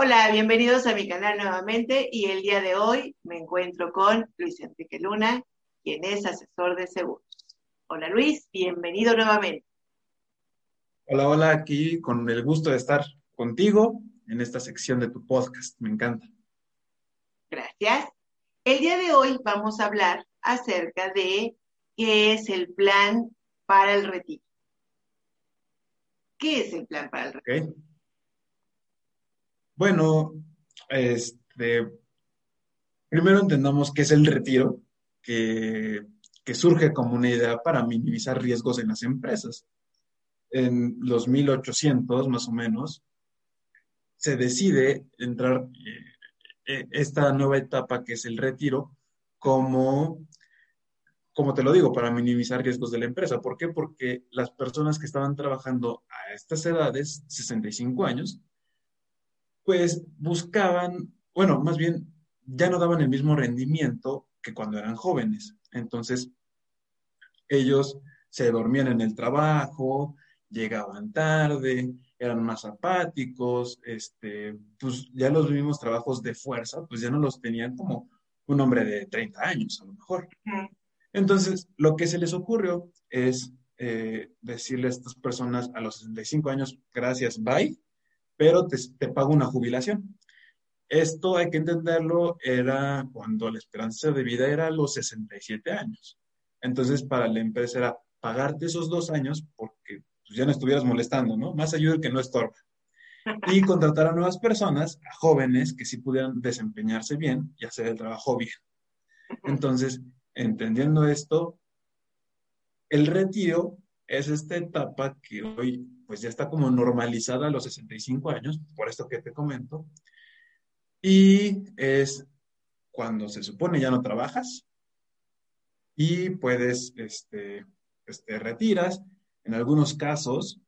Hola, bienvenidos a mi canal nuevamente y el día de hoy me encuentro con Luis Enrique Luna, quien es asesor de seguros. Hola Luis, bienvenido nuevamente. Hola, hola, aquí con el gusto de estar contigo en esta sección de tu podcast, me encanta. Gracias. El día de hoy vamos a hablar acerca de qué es el plan para el retiro. ¿Qué es el plan para el retiro? Bueno, este, primero entendamos qué es el retiro, que, surge como una idea para minimizar riesgos en las empresas. En los 1800, más o menos, se decide entrar eh, eh, esta nueva etapa que es el retiro como, como te lo digo, para minimizar riesgos de la empresa. ¿Por qué? Porque las personas que estaban trabajando a estas edades, 65 años, pues buscaban, bueno, más bien ya no daban el mismo rendimiento que cuando eran jóvenes. Entonces, ellos se dormían en el trabajo, llegaban tarde, eran más apáticos, este, pues ya los mismos trabajos de fuerza, pues ya no los tenían como un hombre de 30 años, a lo mejor. Entonces, lo que se les ocurrió es eh, decirle a estas personas a los 65 años, gracias, bye, pero te, pago una jubilación. Esto hay que entenderlo, era cuando la esperanza de vida era los 67 años. Entonces, para la empresa era pagarte esos dos años porque pues, ya no estuvieras molestando, ¿no? Más ayuda que no estorba. Y contratar a nuevas personas, a jóvenes que sí pudieran desempeñarse bien y hacer el trabajo bien. Entonces, entendiendo esto, el retiro es esta etapa que hoy pues ya está como normalizada a los 65 años, por esto que te comento, y es cuando se supone ya no trabajas y puedes, este, pues te retiras, en algunos casos,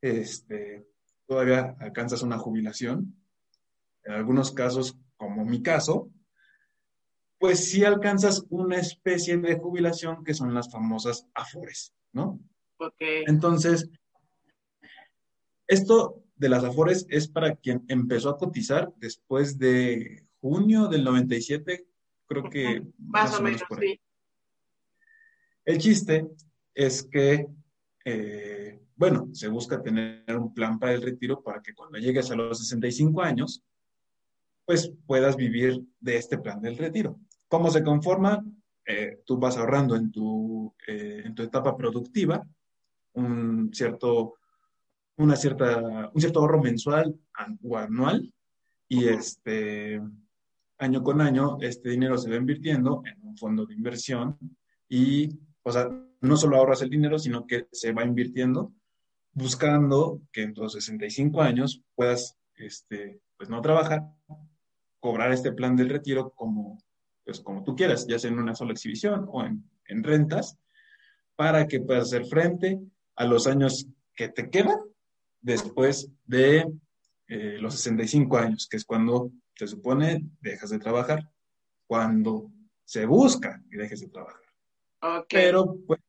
este, todavía alcanzas una jubilación, en algunos casos, como mi caso, pues sí alcanzas una especie de jubilación que son las famosas AFORES, ¿no? Entonces, esto de las Afores es para quien empezó a cotizar después de junio del 97, creo que más, o menos, sí. El chiste es que, eh, bueno, se busca tener un plan para el retiro para que cuando llegues a los 65 años, pues puedas vivir de este plan del retiro. ¿Cómo se conforma? Eh, tú vas ahorrando en tu, eh, en tu etapa productiva un cierto, una cierta, un cierto ahorro mensual o anual y este, año con año este dinero se va invirtiendo en un fondo de inversión y, o sea, no solo ahorras el dinero, sino que se va invirtiendo buscando que en tus 65 años puedas, este, pues no trabajar, cobrar este plan del retiro como, pues como tú quieras, ya sea en una sola exhibición o en, en rentas, para que puedas hacer frente a los años que te quedan después de eh, los 65 años, que es cuando se supone dejas de trabajar, cuando se busca que dejes de trabajar. Pero pues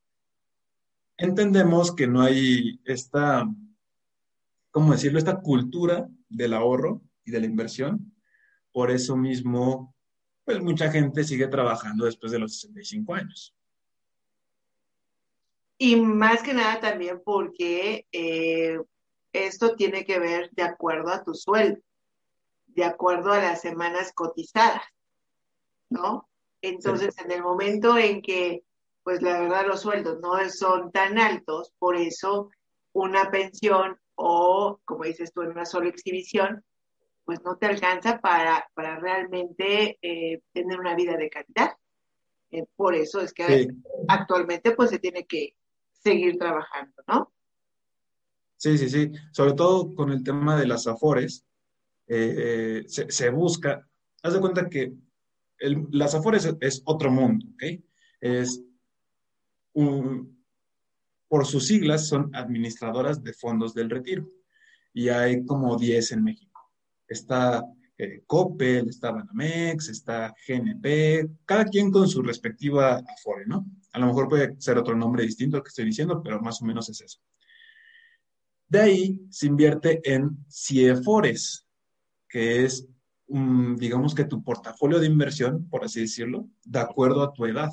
entendemos que no hay esta, ¿cómo decirlo? Esta cultura del ahorro y de la inversión. Por eso mismo, pues mucha gente sigue trabajando después de los 65 años. Y más que nada también porque eh, esto tiene que ver de acuerdo a tu sueldo, de acuerdo a las semanas cotizadas, ¿no? Entonces, en el momento en que, pues la verdad, los sueldos no son tan altos, por eso una pensión o, como dices tú, en una sola exhibición, pues no te alcanza para, para realmente eh, tener una vida de calidad. Eh, por eso es que actualmente pues se tiene que, seguir trabajando, ¿no? Sí, sí, sí. Sobre todo con el tema de las afores, eh, eh, se, busca, haz de cuenta que las afores es, otro mundo, ¿ok? Es un, por sus siglas son administradoras de fondos del retiro y hay como 10 en México. Está eh, Coppel, está Banamex, está GNP, cada quien con su respectiva Afore, ¿no? A lo mejor puede ser otro nombre distinto al que estoy diciendo, pero más o menos es eso. De ahí se invierte en CIEFORES, que es, digamos que tu portafolio de inversión, por así decirlo, de acuerdo a tu edad.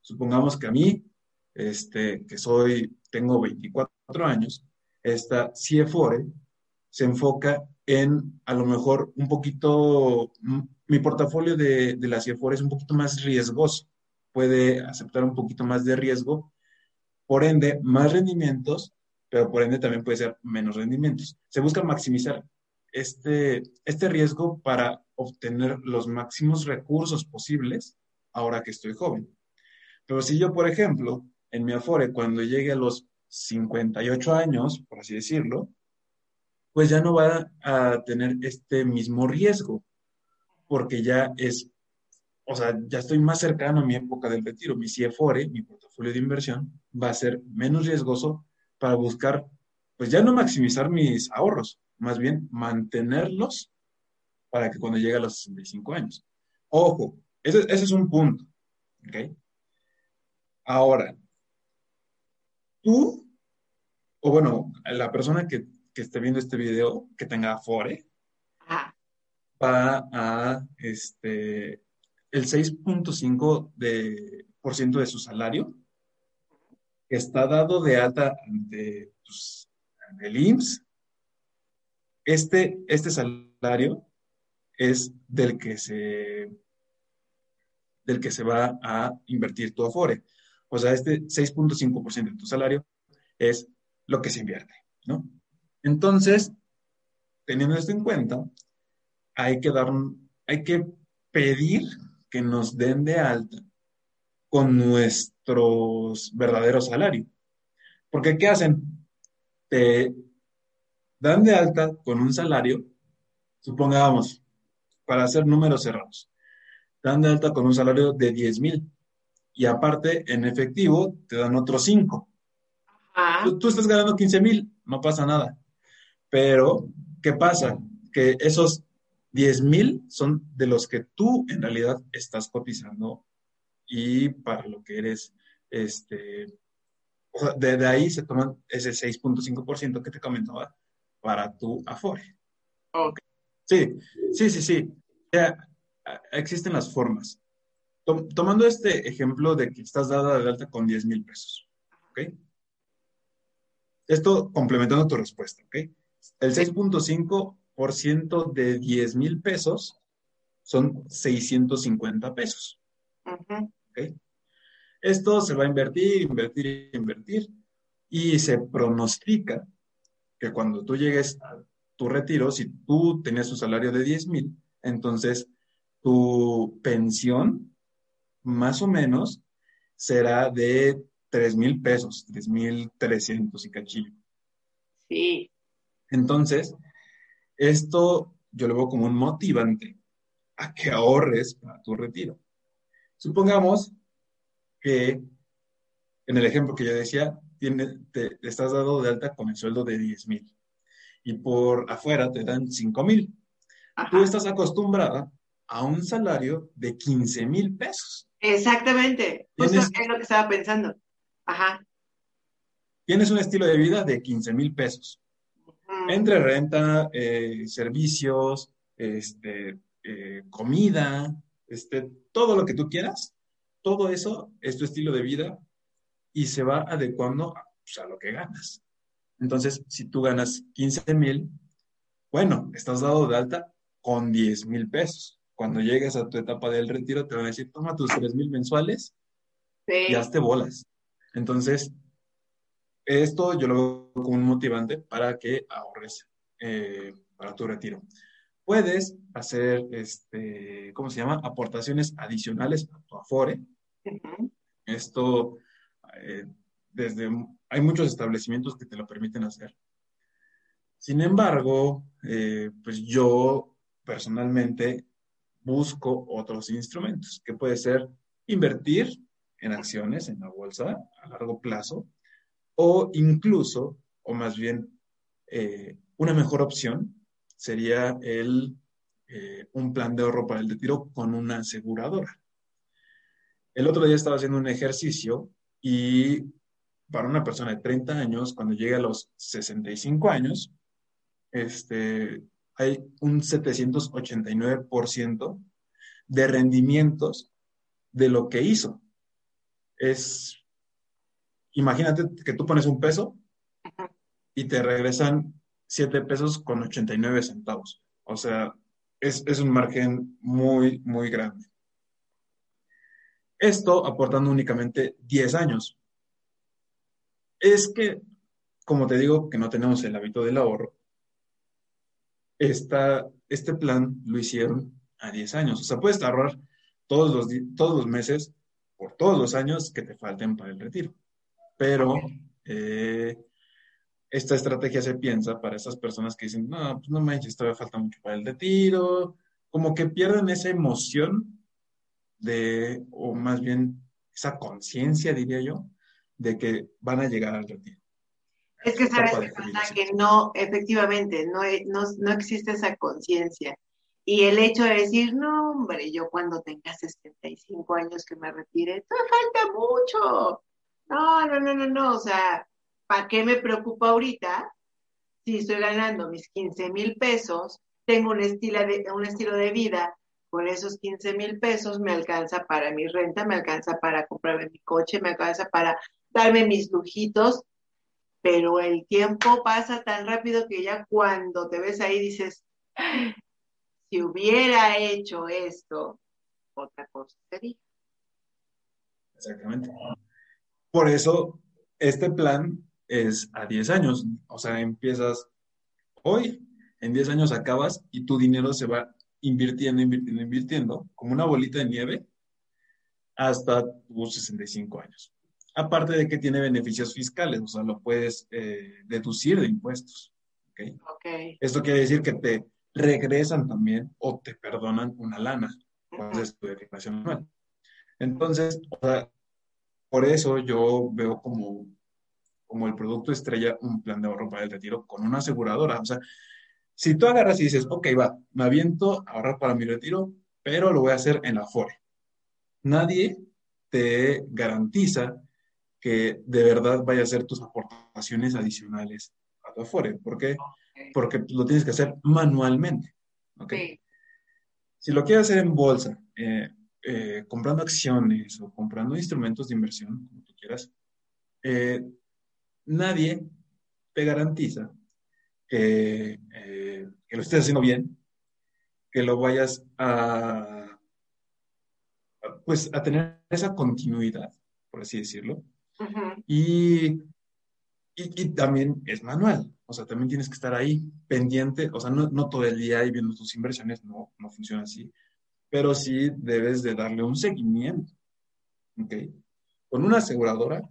Supongamos que a mí, este, que soy, tengo 24 años, esta CFORE se enfoca en a lo mejor un poquito, mi portafolio de, de la CFORE es un poquito más riesgoso, puede aceptar un poquito más de riesgo, por ende, más rendimientos, pero por ende también puede ser menos rendimientos. Se busca maximizar este, este riesgo para obtener los máximos recursos posibles ahora que estoy joven. Pero si yo, por ejemplo, en mi Afore, cuando llegue a los 58 años, por así decirlo, pues ya no va a tener este mismo riesgo, porque ya es, o sea, ya estoy más cercano a mi época del retiro. Mi CFORE, mi portafolio de inversión, va a ser menos riesgoso para buscar, pues ya no maximizar mis ahorros, más bien mantenerlos para que cuando llegue a los 65 años. Ojo, ese, ese es un punto. ¿ok? Ahora, tú, o bueno, la persona que, esté viendo este video, que tenga Afore, va a, este, el 6.5% de, por ciento de su salario, que está dado de alta ante pues, el IMSS, este, este salario es del que se del que se va a invertir tu Afore. O sea, este 6.5% de tu salario es lo que se invierte, ¿no? Entonces, teniendo esto en cuenta, hay que dar, hay que pedir que nos den de alta con nuestros verdaderos salarios. Porque ¿qué hacen? Te dan de alta con un salario, supongamos, para hacer números cerrados, dan de alta con un salario de 10 mil y aparte en efectivo te dan otros 5. Tú, estás ganando 15 mil, no pasa nada. Pero, ¿qué pasa? Que esos 10 mil son de los que tú en realidad estás cotizando y para lo que eres, este, o sea, de, ahí se toman ese 6.5% que te comentaba para tu Afore. Ok. Sí, sí, sí, sí. Ya, existen las formas tomando este ejemplo de que estás dada de alta con 10 mil pesos, ¿ok? Esto complementando tu respuesta, ¿ok? El 6.5% de 10 mil pesos son 650 pesos. Esto se va a invertir, invertir, invertir y se pronostica que cuando tú llegues a tu retiro, si tú tenías un salario de 10 mil, entonces tu pensión más o menos será de 3 mil pesos, 3 mil 300 y cachillo. Sí. Entonces, esto yo lo veo como un motivante a que ahorres para tu retiro. Supongamos que en el ejemplo que yo decía, te, estás dado de alta con el sueldo de 10 mil y por afuera te dan 5 mil. Tú estás acostumbrada a un salario de 15 mil pesos. Exactamente, justo es lo que estaba pensando. Ajá. Tienes un estilo de vida de 15 mil pesos. Entre renta, eh, servicios, este, eh, comida, este, todo lo que tú quieras, todo eso es tu estilo de vida y se va adecuando a, pues, a lo que ganas. Entonces, si tú ganas 15 mil, bueno, estás dado de alta con 10 mil pesos cuando llegues a tu etapa del retiro, te van a decir, toma tus tres mil mensuales y hazte bolas. Entonces, esto yo lo veo como un motivante para que ahorres eh, para tu retiro. Puedes hacer, este, ¿cómo se llama? Aportaciones adicionales a tu Afore. Esto, eh, desde, hay muchos establecimientos que te lo permiten hacer. Sin embargo, eh, pues yo personalmente busco otros instrumentos, que puede ser invertir en acciones en la bolsa a largo plazo, o incluso, o más bien, eh, una mejor opción sería el, eh, un plan de ahorro para el retiro con una aseguradora. El otro día estaba haciendo un ejercicio y para una persona de 30 años, cuando llegue a los 65 años, este, hay un 789% de rendimientos de lo que hizo. Es, imagínate que tú pones un peso y te regresan 7 pesos con 89 centavos. O sea, es, es un margen muy, muy grande. Esto aportando únicamente 10 años. Es que, como te digo, que no tenemos el hábito del ahorro, esta, este plan lo hicieron a 10 años. O sea, puedes ahorrar todos los, todos los meses por todos los años que te falten para el retiro. Pero eh, esta estrategia se piensa para esas personas que dicen, no, pues no manches, todavía falta mucho para el retiro, como que pierden esa emoción de, o más bien esa conciencia, diría yo, de que van a llegar al retiro. Es que sabes que no, efectivamente, no, no, no existe esa conciencia. Y el hecho de decir, no, hombre, yo cuando tenga 65 años que me retire, todavía falta mucho. No, no, no, no, no. O sea, ¿para qué me preocupa ahorita si estoy ganando mis 15 mil pesos? Tengo un estilo, de, un estilo de vida, con esos 15 mil pesos me alcanza para mi renta, me alcanza para comprarme mi coche, me alcanza para darme mis lujitos, pero el tiempo pasa tan rápido que ya cuando te ves ahí dices, si hubiera hecho esto, otra cosa sería. Exactamente. Por eso, este plan es a 10 años. O sea, empiezas hoy, en 10 años acabas y tu dinero se va invirtiendo, invirtiendo, invirtiendo, como una bolita de nieve, hasta tus 65 años. Aparte de que tiene beneficios fiscales, o sea, lo puedes eh, deducir de impuestos. ¿okay? Okay. Esto quiere decir que te regresan también o te perdonan una lana cuando es tu declaración anual. Entonces, por eso yo veo como, como el producto estrella un plan de ahorro para el retiro con una aseguradora. O sea, si tú agarras y dices, ok, va, me aviento a ahorrar para mi retiro, pero lo voy a hacer en la Afore. Nadie te garantiza que de verdad vaya a ser tus aportaciones adicionales a tu Afore. ¿Por qué? porque lo tienes que hacer manualmente. ¿okay? Si lo quieres hacer en bolsa, eh, eh, comprando acciones o comprando instrumentos de inversión, como tú quieras, eh, nadie te garantiza que, que, lo estés haciendo bien, que lo vayas a, pues, a tener esa continuidad, por así decirlo. y, y, y, también es manual. O sea, también tienes que estar ahí pendiente, o sea, no, no todo el día ahí viendo tus inversiones, no, no funciona así, pero sí debes de darle un seguimiento, ¿ok? Con una aseguradora,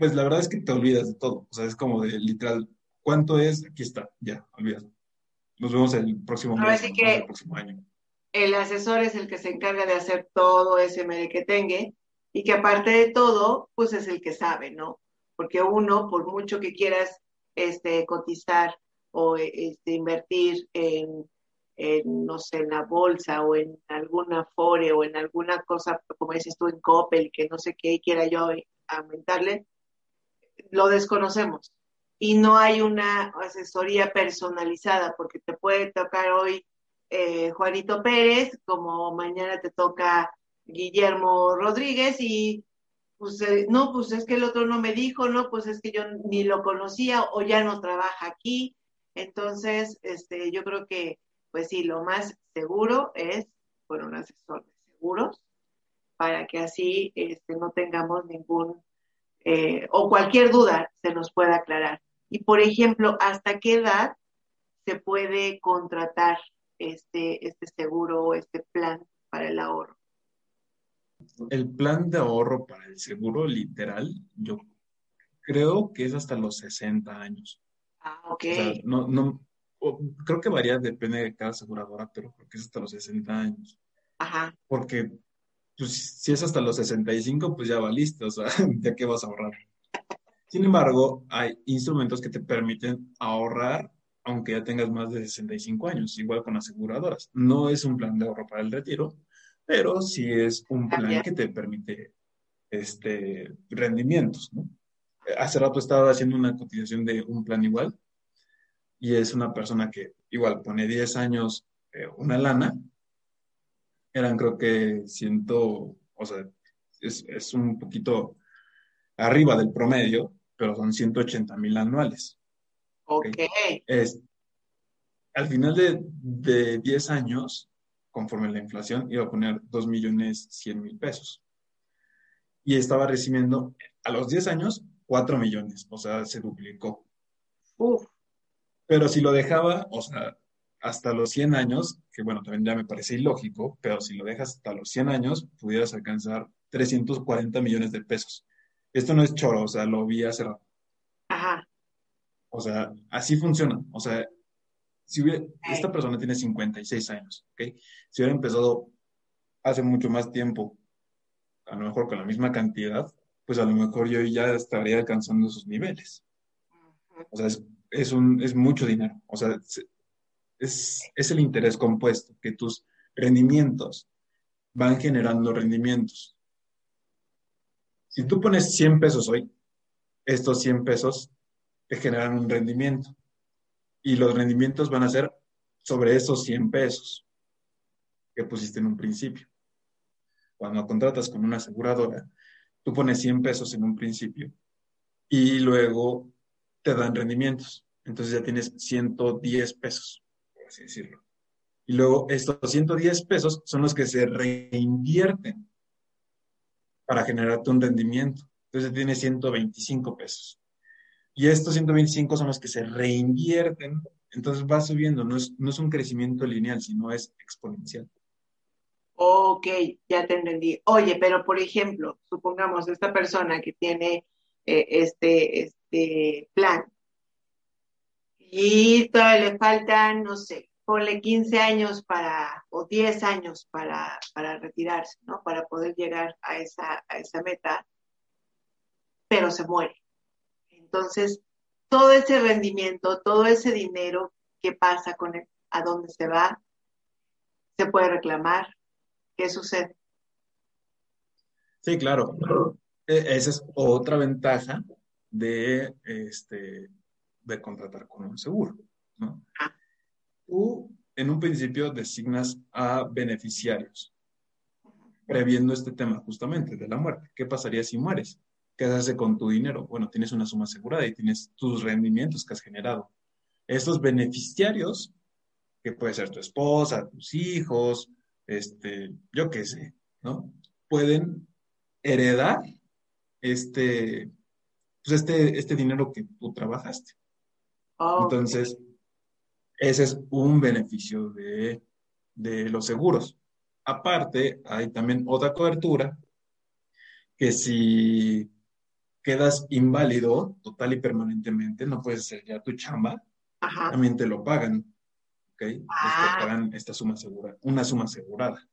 pues la verdad es que te olvidas de todo, o sea, es como de literal, ¿cuánto es? Aquí está, ya, olvidas. Nos vemos el próximo mes, el próximo año. El asesor es el que se encarga de hacer todo ese merequetengue y que aparte de todo, pues es el que sabe, ¿no? Porque uno, por mucho que quieras este, cotizar o este, invertir en, no sé, en la bolsa o en alguna fore o en alguna cosa, como dices tú, en Coppel, que no sé qué quiera yo aumentarle, lo desconocemos. Y no hay una asesoría personalizada, porque te puede tocar hoy eh, Juanito Pérez, como mañana te toca Guillermo Rodríguez y pues eh, no, pues es que el otro no me dijo, no, pues es que yo ni lo conocía o ya no trabaja aquí. Entonces, este, yo creo que, pues sí, lo más seguro es por un asesor de seguros para que así este, no tengamos ningún eh, o cualquier duda se nos pueda aclarar. Y por ejemplo, ¿hasta qué edad se puede contratar este, este seguro o este plan para el ahorro? el plan de ahorro para el seguro literal, yo creo que es hasta los 60 años. Ah, ok. no, no, creo que varía, depende de cada aseguradora, pero creo que es hasta los 60 años. Ajá. Porque pues, si es hasta los 65, pues ya va listo, o sea, ¿de qué vas a ahorrar? Sin embargo, hay instrumentos que te permiten ahorrar aunque ya tengas más de 65 años, igual con aseguradoras. No es un plan de ahorro para el retiro, pero sí es un plan que te permite este, rendimientos, ¿no? Hace rato estaba haciendo una cotización de un plan igual y es una persona que igual pone 10 años eh, una lana, eran creo que ciento, o sea, es, un poquito arriba del promedio, pero son 180 mil anuales. Ok. Es, al final de, de 10 años, conforme la inflación, iba a poner 2 millones 100 mil pesos. Y estaba recibiendo a los 10 años 4 millones, o sea, se duplicó. Uf. Pero si lo dejaba, o sea, hasta los 100 años, que bueno, también ya me parece ilógico, pero si lo dejas hasta los 100 años, pudieras alcanzar 340 millones de pesos. Esto no es choro, o sea, lo vi hace rato. Ajá. O sea, así funciona. O sea, si hubiera, esta persona tiene 56 años, ¿ok? Si hubiera empezado hace mucho más tiempo, a lo mejor con la misma cantidad, pues a lo mejor yo ya estaría alcanzando esos niveles. O sea, es, es, un, es mucho dinero. O sea, es, es el interés compuesto, que tus rendimientos van generando rendimientos. Si tú pones 100 pesos hoy, estos 100 pesos te generan un rendimiento y los rendimientos van a ser sobre esos 100 pesos que pusiste en un principio. Cuando contratas con una aseguradora, tú pones 100 pesos en un principio y luego te dan rendimientos. Entonces ya tienes 110 pesos, Y luego estos 110 pesos son los que se reinvierten para generarte un rendimiento. Entonces tienes 125 pesos. Y estos 125 son los que se reinvierten. Entonces va subiendo, no es, no es un crecimiento lineal, sino es exponencial. Ok, ya te entendí. Oye, pero por ejemplo, supongamos esta persona que tiene eh, este, este plan y todavía le faltan, no sé, ponle 15 años para, o 10 años para, para retirarse, ¿no? Para poder llegar a esa, a esa meta, pero se muere. Entonces, todo ese rendimiento, todo ese dinero, ¿qué pasa con él? ¿A dónde se va? ¿Se puede reclamar? ¿Qué sucede? Sí, claro. E, esa es otra ventaja de, este, de contratar con un seguro. ¿no? Ah. Tú, en un principio, designas a beneficiarios, previendo este tema justamente de la muerte. ¿Qué pasaría si mueres? ¿Qué hace con tu dinero? Bueno, tienes una suma asegurada y tienes tus rendimientos que has generado. Estos beneficiarios, que puede ser tu esposa, tus hijos, este, yo qué sé, ¿no? Pueden heredar este, pues este, este dinero que tú trabajaste. Entonces, ese es un beneficio de, de los seguros. Aparte, hay también otra cobertura que si quedas inválido total y permanentemente, no puedes hacer ya tu chamba, también te lo pagan. ¿Ok? Te ah. pagan esta suma segura, una suma asegurada.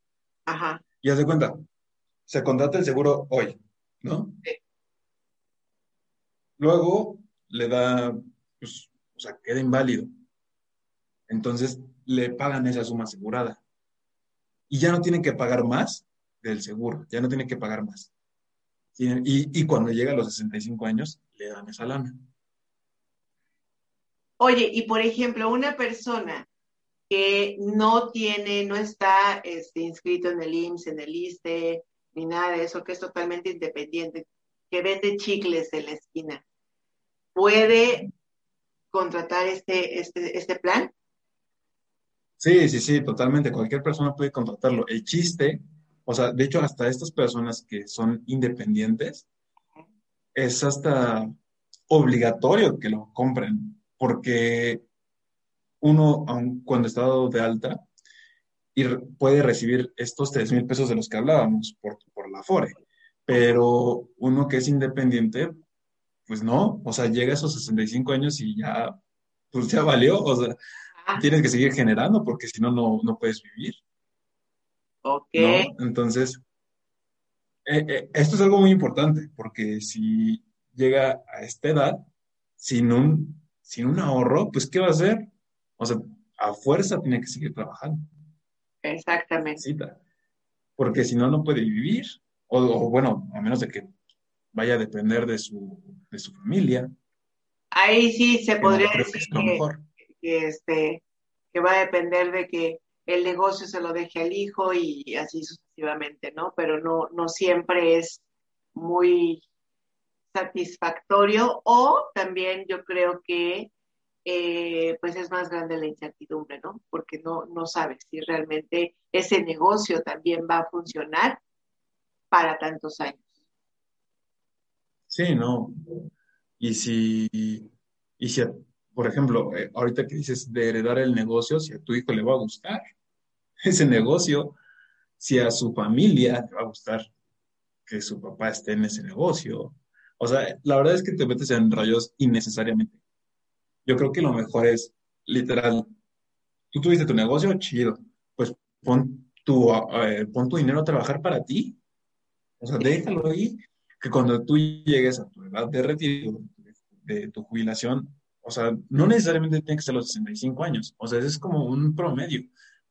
Ajá. Y haz de cuenta, se contrata el seguro hoy, ¿no? Sí. Luego le da, pues, o sea, queda inválido. Entonces le pagan esa suma asegurada. Y ya no tienen que pagar más del seguro, ya no tienen que pagar más. Y, cuando llega a los 65 años, le dan esa lana. Oye, y por ejemplo, una persona que no tiene, no está este, inscrito en el IMSS, en el ISTE, ni nada de eso, que es totalmente independiente, que vende chicles en la esquina, ¿puede contratar este, este, este plan? Sí, sí, sí, totalmente. Cualquier persona puede contratarlo. El chiste o sea, de hecho, hasta estas personas que son independientes, es hasta obligatorio que lo compren, porque uno, aun cuando está dado de alta, puede recibir estos 3 mil pesos de los que hablábamos por, por la FORE, pero uno que es independiente, pues no, o sea, llega a esos 65 años y ya, pues ya valió, o sea, tienes que seguir generando porque si no, no puedes vivir. Ok. Entonces, eh, eh, esto es algo muy importante, porque si llega a esta edad sin un, sin un ahorro, pues ¿qué va a hacer? O sea, a fuerza tiene que seguir trabajando. Exactamente. Porque si no, no puede vivir. O, bueno, a menos de que vaya a depender de su, de su familia. Ahí sí se podría decir que, este, que va a depender de que el negocio se lo deje al hijo y así sucesivamente, ¿no? Pero no, no siempre es muy satisfactorio o también yo creo que eh, pues es más grande la incertidumbre, ¿no? Porque no, no sabes si realmente ese negocio también va a funcionar para tantos años. Sí, no. Y si, y si por ejemplo, eh, ahorita que dices de heredar el negocio, si a tu hijo le va a gustar ese negocio, si a su familia le va a gustar que su papá esté en ese negocio. O sea, la verdad es que te metes en rayos innecesariamente. Yo creo que lo mejor es, literal, tú tuviste tu negocio, chido, pues pon tu, eh, pon tu dinero a trabajar para ti. O sea, déjalo ahí, que cuando tú llegues a tu edad de retiro, de tu jubilación, o sea, no necesariamente tiene que ser los 65 años, o sea, es como un promedio,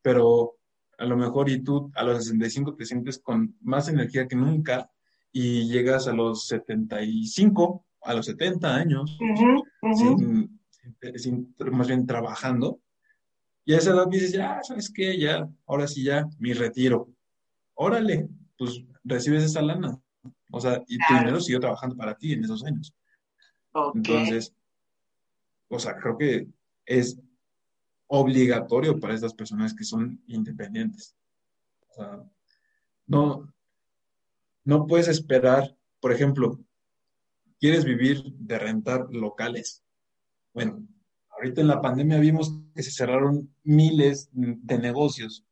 pero a lo mejor y tú a los 65 te sientes con más energía que nunca y llegas a los 75, a los 70 años, Sin, más bien trabajando, y a esa edad dices, ya, ¿sabes qué? Ya, ahora sí ya, mi retiro. Órale, pues recibes esa lana. O sea, y tu dinero siguió trabajando para ti en esos años. Entonces, o sea, creo que es obligatorio para estas personas que son independientes. O sea, no, no puedes esperar, por ejemplo, ¿quieres vivir de rentar locales? Bueno, ahorita en la pandemia vimos que se cerraron miles de negocios.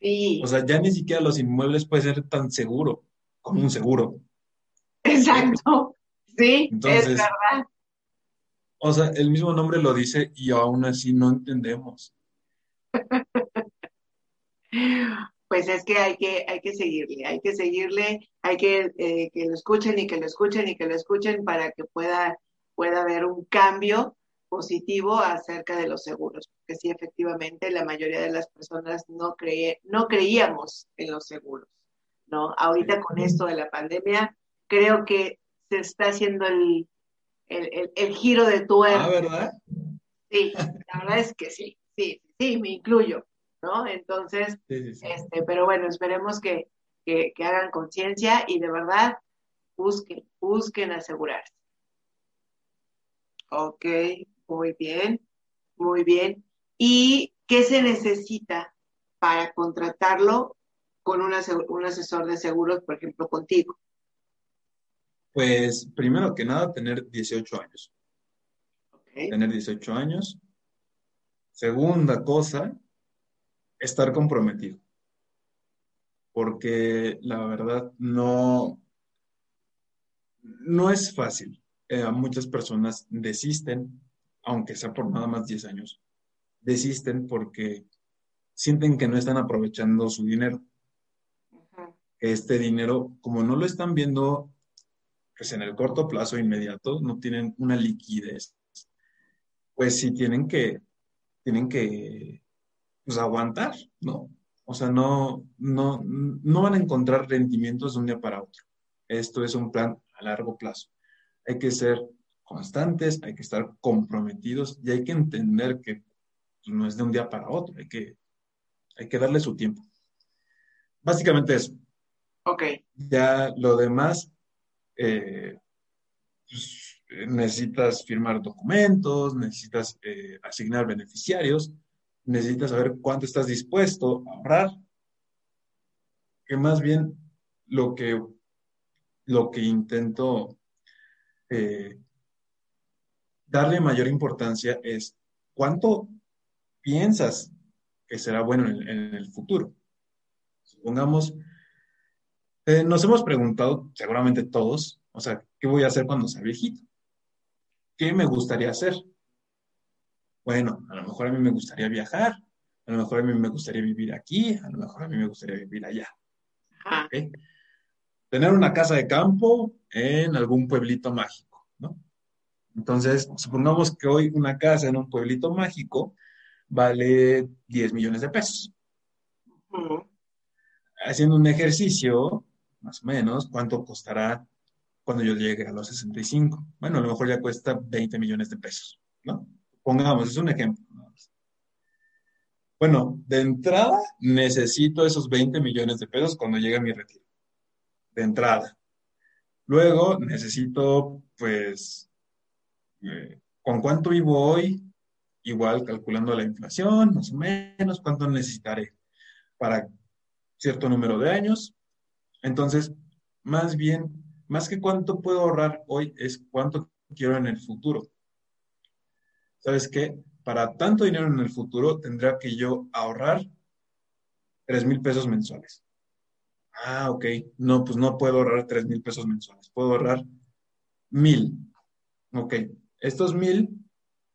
Sí. O sea, ya ni siquiera los inmuebles pueden ser tan seguro como un seguro. Exacto. Sí, es verdad. O sea, el mismo nombre lo dice y aún así no entendemos. Pues es que hay que, hay que seguirle, hay que seguirle, hay que eh, que lo escuchen y que lo escuchen y que lo escuchen para que pueda, pueda haber un cambio positivo acerca de los seguros, porque sí, efectivamente, la mayoría de las personas no, no creíamos en los seguros, ¿no? Ahorita con esto de la pandemia, creo que se está haciendo el, el, giro de tuerca. Ah, ¿verdad? Sí, la verdad es que sí, sí, sí, me incluyo, ¿no? Entonces, este, pero bueno, esperemos que, que, hagan conciencia y de verdad busquen, busquen asegurarse. Ok, muy bien, muy bien. ¿Y qué se necesita para contratarlo con un asesor de seguros, por ejemplo, contigo? Pues primero que nada, tener 18 años. Tener 18 años. Segunda cosa, estar comprometido. Porque la verdad no, no es fácil. Eh, muchas personas desisten, aunque sea por nada más 10 años. Desisten porque sienten que no están aprovechando su dinero. Este dinero, como no lo están viendo pues en el corto plazo inmediato no tienen una liquidez, pues sí tienen que, tienen que pues, aguantar, ¿no? O sea, no, no, no van a encontrar rendimientos de un día para otro. Esto es un plan a largo plazo. Hay que ser constantes, hay que estar comprometidos y hay que entender que no es de un día para otro, hay que, hay que darle su tiempo. Básicamente eso. Ok. Ya lo demás eh, pues, necesitas firmar documentos, necesitas eh, asignar beneficiarios, necesitas saber cuánto estás dispuesto a ahorrar, que más bien lo que, lo que intento eh, darle mayor importancia es cuánto piensas que será bueno en, en el futuro. Supongamos eh, nos hemos preguntado, seguramente todos, o sea, ¿qué voy a hacer cuando sea viejito? ¿Qué me gustaría hacer? Bueno, a lo mejor a mí me gustaría viajar, a lo mejor a mí me gustaría vivir aquí, a lo mejor a mí me gustaría vivir allá. Tener una casa de campo en algún pueblito mágico, ¿no? Entonces, supongamos que hoy una casa en un pueblito mágico vale 10 millones de pesos. Haciendo un ejercicio, más o menos, cuánto costará cuando yo llegue a los 65. Bueno, a lo mejor ya cuesta 20 millones de pesos, ¿no? Pongamos, es un ejemplo. Bueno, de entrada necesito esos 20 millones de pesos cuando llegue a mi retiro. De entrada. Luego necesito, pues, eh, ¿con cuánto vivo hoy? Igual calculando la inflación, más o menos, cuánto necesitaré para cierto número de años. Entonces, más bien, más que cuánto puedo ahorrar hoy, es cuánto quiero en el futuro. ¿Sabes qué? Para tanto dinero en el futuro, tendría que yo ahorrar 3 mil pesos mensuales. Ah, ok. No, pues no puedo ahorrar 3 mil pesos mensuales. Puedo ahorrar mil. Ok. Estos mil,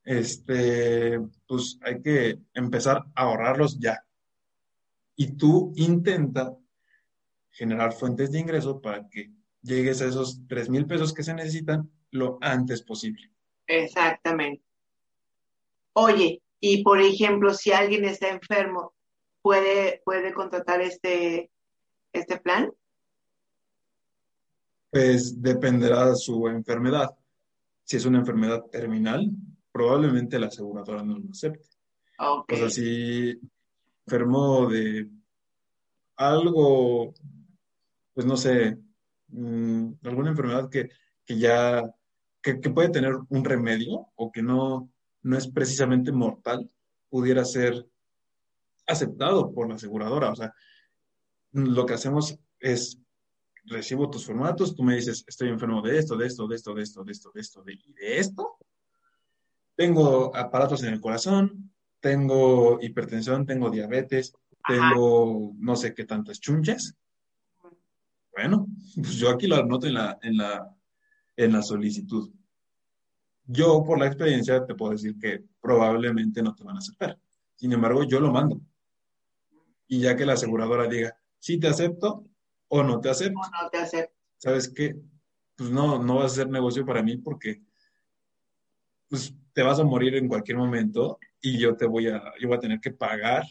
este, pues hay que empezar a ahorrarlos ya. Y tú intenta generar fuentes de ingreso para que llegues a esos 3 mil pesos que se necesitan lo antes posible. Exactamente. Oye, y por ejemplo, si alguien está enfermo, ¿puede, puede contratar este, este plan? Pues dependerá de su enfermedad. Si es una enfermedad terminal, probablemente la aseguradora no lo acepte. O sea, si enfermó de algo, pues no sé, mm, alguna enfermedad que, ya, que, puede tener un remedio o que no, no es precisamente mortal, pudiera ser aceptado por la aseguradora. O sea, lo que hacemos es, recibo tus formatos, tú me dices, estoy enfermo de esto, de esto, de esto, de esto, de esto, de esto, de, y de esto. Tengo aparatos en el corazón, tengo hipertensión, tengo diabetes, tengo no sé qué tantas chunches. Bueno, pues yo aquí lo anoto en la, en la, en la solicitud. Yo, por la experiencia, te puedo decir que probablemente no te van a aceptar. Sin embargo, yo lo mando. Y ya que la aseguradora diga, sí te acepto o no te acepto. O no te acepto. ¿Sabes qué? Pues no, no vas a ser negocio para mí porque pues te vas a morir en cualquier momento y yo te voy a, yo voy a tener que pagar.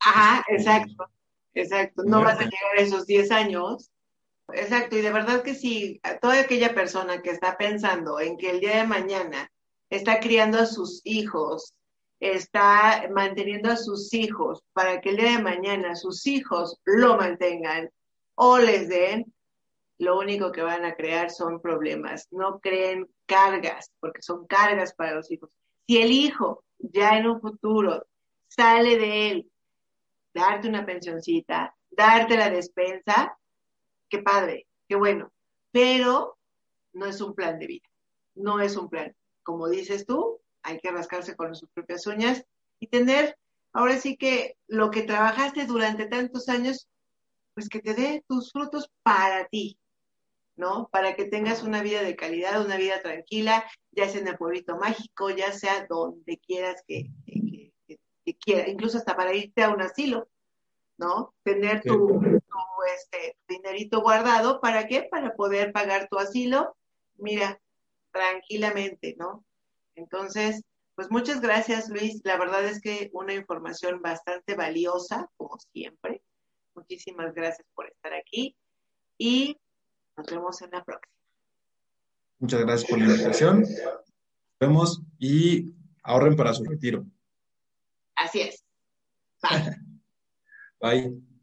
Ajá, exacto, exacto. No vas a llegar a esos 10 años. Exacto, y de verdad que sí, toda aquella persona que está pensando en que el día de mañana está criando a sus hijos, está manteniendo a sus hijos para que el día de mañana sus hijos lo mantengan o les den, lo único que van a crear son problemas. No creen cargas, porque son cargas para los hijos. Si el hijo ya en un futuro sale de él, darte una pensioncita, darte la despensa, qué padre, qué bueno, pero no es un plan de vida, no es un plan. Como dices tú, hay que rascarse con sus propias uñas y tener, ahora sí que lo que trabajaste durante tantos años, pues que te dé tus frutos para ti, ¿no? Para que tengas una vida de calidad, una vida tranquila, ya sea en el pueblito mágico, ya sea donde quieras que, que, quiera, incluso hasta para irte a un asilo, ¿no? Tener tu, este, dinerito guardado, ¿para qué? Para poder pagar tu asilo, mira, tranquilamente, ¿no? Entonces, pues muchas gracias, Luis. La verdad es que una información bastante valiosa, como siempre. Muchísimas gracias por estar aquí y nos vemos en la próxima. Muchas gracias por la invitación. Nos vemos y ahorren para su retiro. Así es. Bye. Bye.